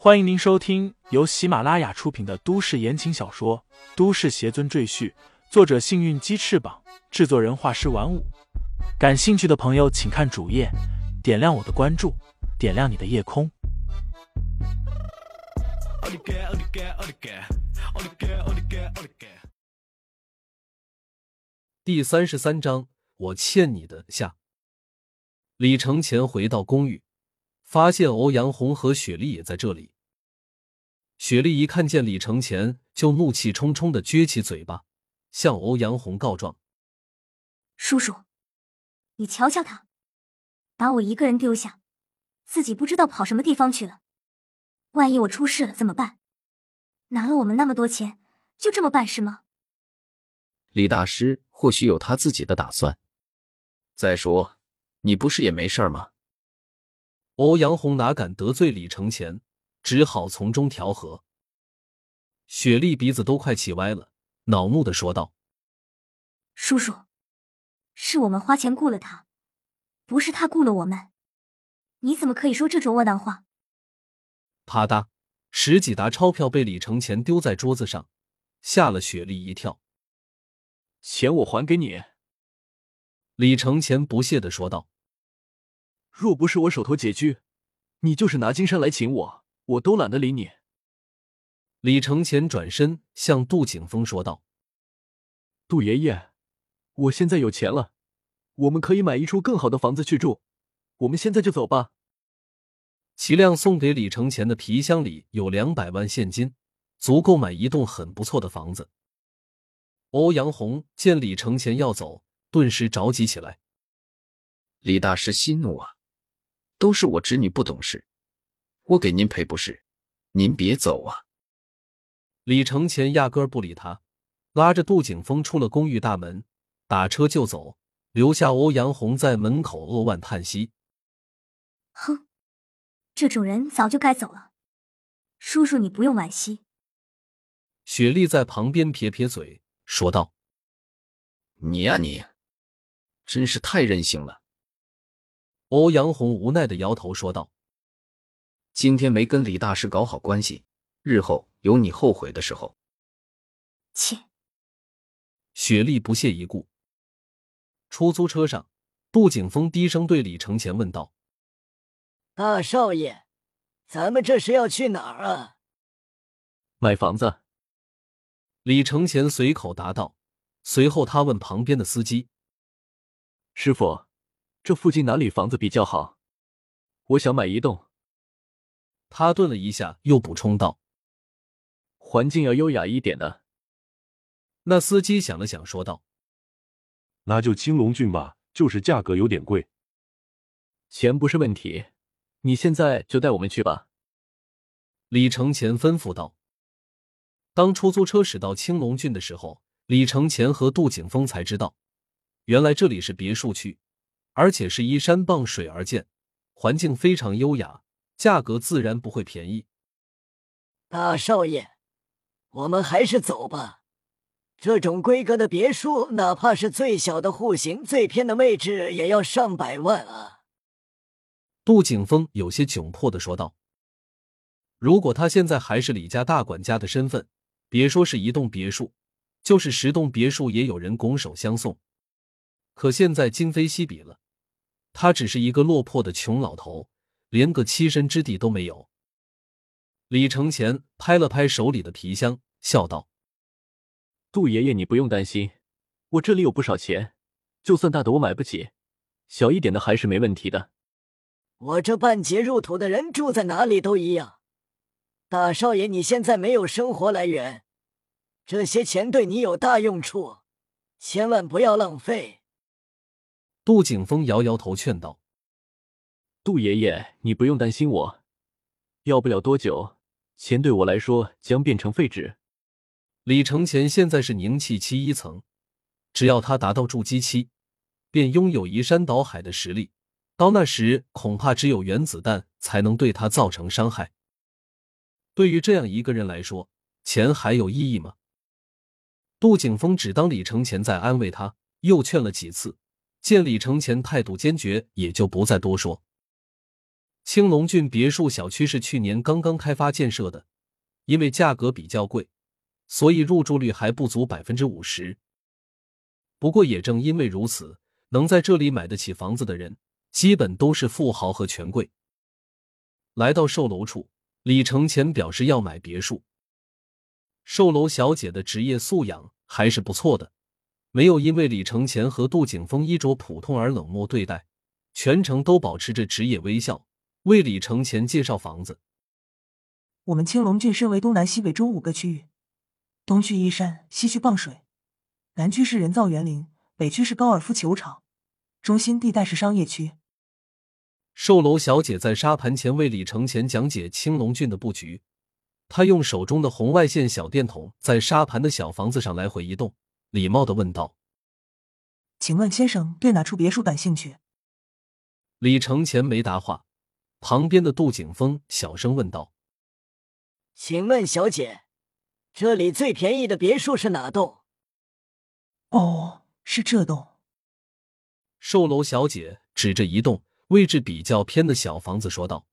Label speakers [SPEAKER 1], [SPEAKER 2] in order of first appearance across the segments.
[SPEAKER 1] 欢迎您收听由喜马拉雅出品的都市言情小说《都市邪尊赘婿》，作者：幸运鸡翅膀，制作人：画师玩五。感兴趣的朋友，请看主页，点亮我的关注，点亮你的夜空。
[SPEAKER 2] 第三十三章，我欠你的下。李承前回到公寓，发现欧阳红和雪莉也在这里。雪莉一看见李承前，就怒气冲冲的撅起嘴巴，向欧阳红告状：“
[SPEAKER 3] 叔叔，你瞧瞧他，把我一个人丢下，自己不知道跑什么地方去了。万一我出事了怎么办？拿了我们那么多钱，就这么办事吗？”
[SPEAKER 4] 李大师或许有他自己的打算。再说。你不是也没事吗？
[SPEAKER 2] 欧阳红哪敢得罪李承前，只好从中调和。雪莉鼻子都快气歪了，恼怒的说道：“
[SPEAKER 3] 叔叔，是我们花钱雇了他，不是他雇了我们，你怎么可以说这种窝囊话？”
[SPEAKER 2] 啪嗒，十几沓钞票被李承前丢在桌子上，吓了雪莉一跳。
[SPEAKER 1] 钱我还给你。
[SPEAKER 2] 李承前不屑的说道：“
[SPEAKER 1] 若不是我手头拮据，你就是拿金山来请我，我都懒得理你。”
[SPEAKER 2] 李承前转身向杜景峰说道：“
[SPEAKER 1] 杜爷爷，我现在有钱了，我们可以买一处更好的房子去住，我们现在就走吧。”
[SPEAKER 2] 齐亮送给李承前的皮箱里有两百万现金，足够买一栋很不错的房子。欧阳红见李承前要走。顿时着急起来。
[SPEAKER 4] 李大师息怒啊！都是我侄女不懂事，我给您赔不是？您别走啊！
[SPEAKER 2] 李承前压根不理他，拉着杜景峰出了公寓大门，打车就走，留下欧阳红在门口扼腕叹息。
[SPEAKER 3] 哼，这种人早就该走了。叔叔，你不用惋惜。
[SPEAKER 2] 雪莉在旁边撇撇嘴，说道：“
[SPEAKER 4] 你呀，你。”真是太任性了，
[SPEAKER 2] 欧阳红无奈的摇头说道：“
[SPEAKER 4] 今天没跟李大师搞好关系，日后有你后悔的时候。”
[SPEAKER 3] 切！
[SPEAKER 2] 雪莉不屑一顾。出租车上，杜景峰低声对李承前问道：“
[SPEAKER 5] 大少爷，咱们这是要去哪儿啊？”“
[SPEAKER 1] 买房子。”
[SPEAKER 2] 李承前随口答道，随后他问旁边的司机。
[SPEAKER 1] 师傅，这附近哪里房子比较好？我想买一栋。
[SPEAKER 2] 他顿了一下，又补充道：“
[SPEAKER 1] 环境要优雅一点的。”
[SPEAKER 2] 那司机想了想，说道：“
[SPEAKER 6] 那就青龙郡吧，就是价格有点贵。
[SPEAKER 1] 钱不是问题，你现在就带我们去吧。”
[SPEAKER 2] 李承前吩咐道。当出租车驶到青龙郡的时候，李承前和杜景峰才知道。原来这里是别墅区，而且是依山傍水而建，环境非常优雅，价格自然不会便宜。
[SPEAKER 5] 大少爷，我们还是走吧。这种规格的别墅，哪怕是最小的户型、最偏的位置，也要上百万啊！
[SPEAKER 2] 杜景峰有些窘迫的说道：“如果他现在还是李家大管家的身份，别说是一栋别墅，就是十栋别墅，也有人拱手相送。”可现在今非昔比了，他只是一个落魄的穷老头，连个栖身之地都没有。李承前拍了拍手里的皮箱，笑道：“
[SPEAKER 1] 杜爷爷，你不用担心，我这里有不少钱，就算大的我买不起，小一点的还是没问题的。
[SPEAKER 5] 我这半截入土的人住在哪里都一样。大少爷，你现在没有生活来源，这些钱对你有大用处，千万不要浪费。”
[SPEAKER 2] 杜景峰摇摇头，劝道：“
[SPEAKER 1] 杜爷爷，你不用担心我，要不了多久，钱对我来说将变成废纸。”
[SPEAKER 2] 李承前现在是凝气期一层，只要他达到筑基期，便拥有移山倒海的实力。到那时，恐怕只有原子弹才能对他造成伤害。对于这样一个人来说，钱还有意义吗？杜景峰只当李承前在安慰他，又劝了几次。见李承前态度坚决，也就不再多说。青龙郡别墅小区是去年刚刚开发建设的，因为价格比较贵，所以入住率还不足百分之五十。不过也正因为如此，能在这里买得起房子的人，基本都是富豪和权贵。来到售楼处，李承前表示要买别墅。售楼小姐的职业素养还是不错的，没有因为李承前和杜景峰衣着普通而冷漠对待，全程都保持着职业微笑，为李承前介绍房子。
[SPEAKER 7] 我们青龙郡身为东南西北中五个区域，东区依山，西区傍水，南区是人造园林，北区是高尔夫球场，中心地带是商业区。
[SPEAKER 2] 售楼小姐在沙盘前为李承前讲解青龙郡的布局，她用手中的红外线小电筒在沙盘的小房子上来回移动，礼貌的问道：“
[SPEAKER 7] 请问先生对哪处别墅感兴趣？”
[SPEAKER 2] 李承前没答话，旁边的杜景峰小声问道：“
[SPEAKER 5] 请问小姐，这里最便宜的别墅是哪栋？”“
[SPEAKER 7] 哦，是这栋。”
[SPEAKER 2] 售楼小姐指着一栋。位置比较偏的小房子说道：“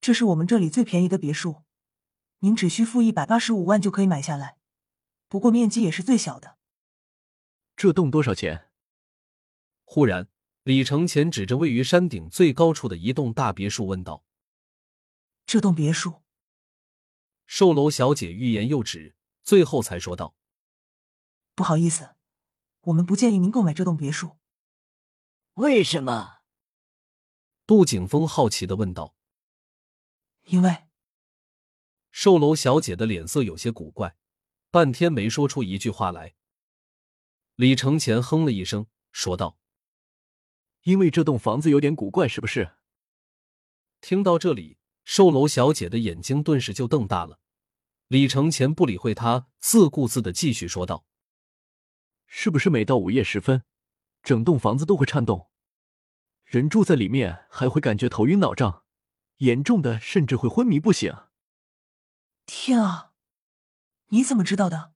[SPEAKER 7] 这是我们这里最便宜的别墅，您只需付一百八十五万就可以买下来。不过面积也是最小的。”
[SPEAKER 1] 这栋多少钱？
[SPEAKER 2] 忽然，李承前指着位于山顶最高处的一栋大别墅问道：“
[SPEAKER 7] 这栋别墅？”
[SPEAKER 2] 售楼小姐欲言又止，最后才说道：“
[SPEAKER 7] 不好意思，我们不建议您购买这栋别墅。
[SPEAKER 5] 为什么？”
[SPEAKER 2] 杜景峰好奇的问道：“
[SPEAKER 7] 因为……”
[SPEAKER 2] 售楼小姐的脸色有些古怪，半天没说出一句话来。李承前哼了一声，说道：“
[SPEAKER 1] 因为这栋房子有点古怪，是不是？”
[SPEAKER 2] 听到这里，售楼小姐的眼睛顿时就瞪大了。李承前不理会她，自顾自的继续说道：“
[SPEAKER 1] 是不是每到午夜时分，整栋房子都会颤动？”人住在里面还会感觉头晕脑胀，严重的甚至会昏迷不醒。
[SPEAKER 7] 天啊，你怎么知道的？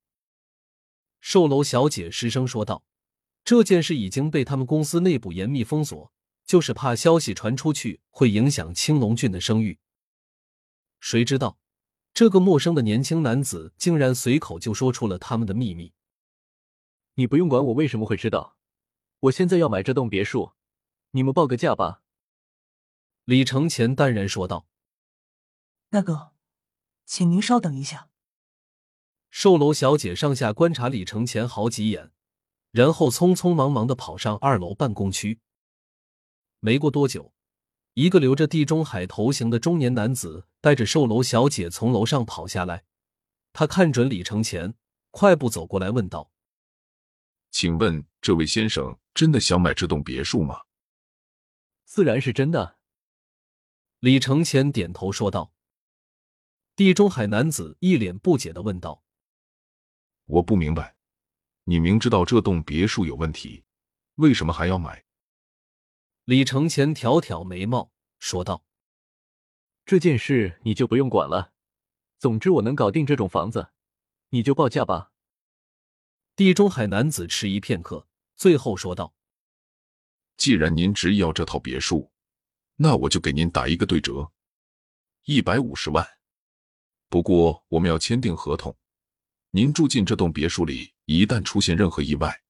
[SPEAKER 2] 售楼小姐失声说道：“这件事已经被他们公司内部严密封锁，就是怕消息传出去会影响青龙郡的声誉。”谁知道，这个陌生的年轻男子竟然随口就说出了他们的秘密。
[SPEAKER 1] 你不用管我为什么会知道，我现在要买这栋别墅。你们报个价吧。”
[SPEAKER 2] 李承前淡然说道。
[SPEAKER 7] “那个，请您稍等一下。”
[SPEAKER 2] 售楼小姐上下观察李承前好几眼，然后匆匆忙忙的跑上二楼办公区。没过多久，一个留着地中海头型的中年男子带着售楼小姐从楼上跑下来。他看准李承前，快步走过来问道：“
[SPEAKER 8] 请问这位先生真的想买这栋别墅吗？”
[SPEAKER 1] 自然是真的。
[SPEAKER 2] 李承前点头说道。地中海男子一脸不解的问道：“
[SPEAKER 8] 我不明白，你明知道这栋别墅有问题，为什么还要买？”
[SPEAKER 2] 李承前挑挑眉毛说道：“
[SPEAKER 1] 这件事你就不用管了。总之，我能搞定这种房子，你就报价吧。”
[SPEAKER 2] 地中海男子迟疑片刻，最后说道。
[SPEAKER 8] 既然您执意要这套别墅，那我就给您打一个对折，一百五十万。不过我们要签订合同，您住进这栋别墅里，一旦出现任何意外，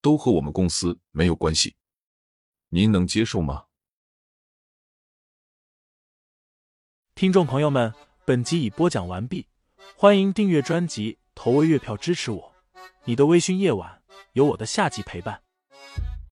[SPEAKER 8] 都和我们公司没有关系。您能接受吗？
[SPEAKER 1] 听众朋友们，本集已播讲完毕，欢迎订阅专辑，投喂月票支持我。你的微醺夜晚，有我的下集陪伴。